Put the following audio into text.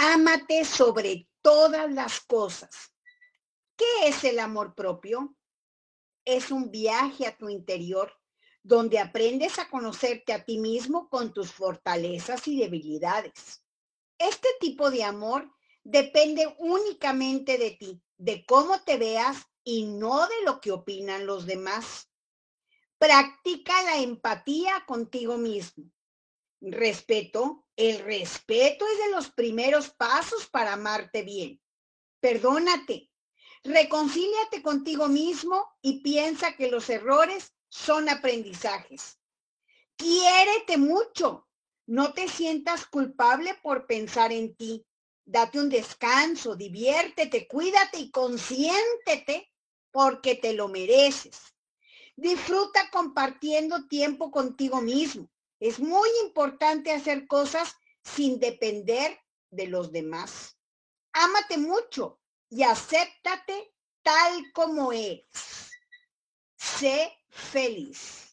Ámate sobre todas las cosas. ¿Qué es el amor propio? Es un viaje a tu interior donde aprendes a conocerte a ti mismo con tus fortalezas y debilidades. Este tipo de amor depende únicamente de ti, de cómo te veas y no de lo que opinan los demás. Practica la empatía contigo mismo. Respeto. El respeto es de los primeros pasos para amarte bien. Perdónate. Reconcíliate contigo mismo y piensa que los errores son aprendizajes. Quiérete mucho. No te sientas culpable por pensar en ti. Date un descanso, diviértete, cuídate y consiéntete porque te lo mereces. Disfruta compartiendo tiempo contigo mismo. Es muy importante hacer cosas sin depender de los demás. Ámate mucho y acéptate tal como eres. Sé feliz.